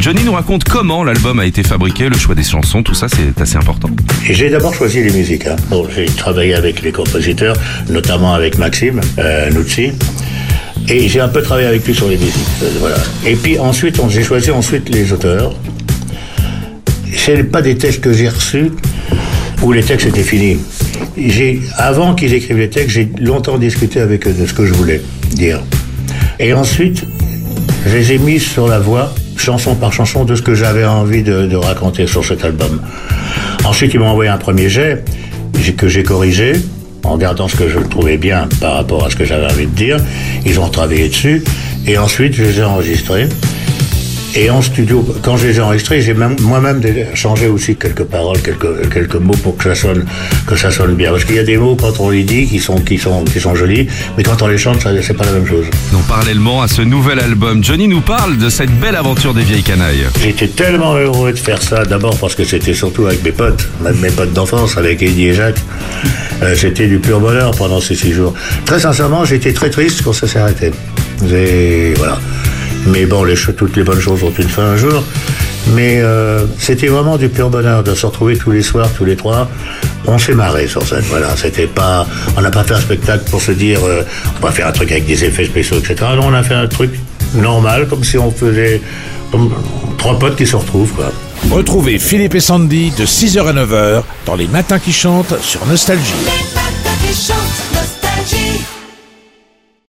Johnny nous raconte comment l'album a été fabriqué, le choix des chansons, tout ça c'est assez important. J'ai d'abord choisi les musiques. Hein. J'ai travaillé avec les compositeurs, notamment avec Maxime euh, Nuzzi. Et j'ai un peu travaillé avec lui sur les musiques. euh, voilà. Et puis ensuite, j'ai choisi ensuite les auteurs. C'est pas des textes que j'ai reçus où les textes étaient finis. Avant qu'ils écrivent les textes, j'ai longtemps discuté avec eux de ce que je voulais dire. Et ensuite, je les ai mis sur la voix, chanson par chanson, de ce que j'avais envie de, raconter sur cet album. Ensuite, ils m'ont envoyé un premier jet que j'ai corrigé en gardant ce que je trouvais bien par rapport à ce que j'avais envie de dire. Ils ont travaillé dessus et ensuite je les ai enregistrés. Et en studio, quand je les ai enregistrés, j'ai même, moi-même changé aussi quelques paroles, quelques, quelques mots pour que ça sonne, que ça sonne bien. Parce qu'il y a des mots quand on les dit qui sont, qui sont, qui sont jolis, mais quand on les chante, c'est pas la même chose. Donc parallèlement à ce nouvel album, Johnny nous parle de cette belle aventure des vieilles canailles. J'étais tellement heureux de faire ça, d'abord parce que c'était surtout avec mes potes, même mes potes d'enfance, avec Eddie et Jacques. Euh, c'était du pur bonheur pendant ces six jours. Très sincèrement, j'étais très triste quand ça s'est arrêté. Et voilà. Mais bon, toutes les bonnes choses ont une fin un jour. Mais euh, c'était vraiment du pur bonheur de se retrouver tous les soirs, tous les trois. On s'est marré sur scène. Voilà, on n'a pas fait un spectacle pour se dire, euh, on va faire un truc avec des effets spéciaux, etc. Non, on a fait un truc normal, comme si on faisait trois potes qui se retrouvent, quoi. Retrouvez Philippe et Sandy de 6h à 9h dans Les Matins qui chantent sur Nostalgie.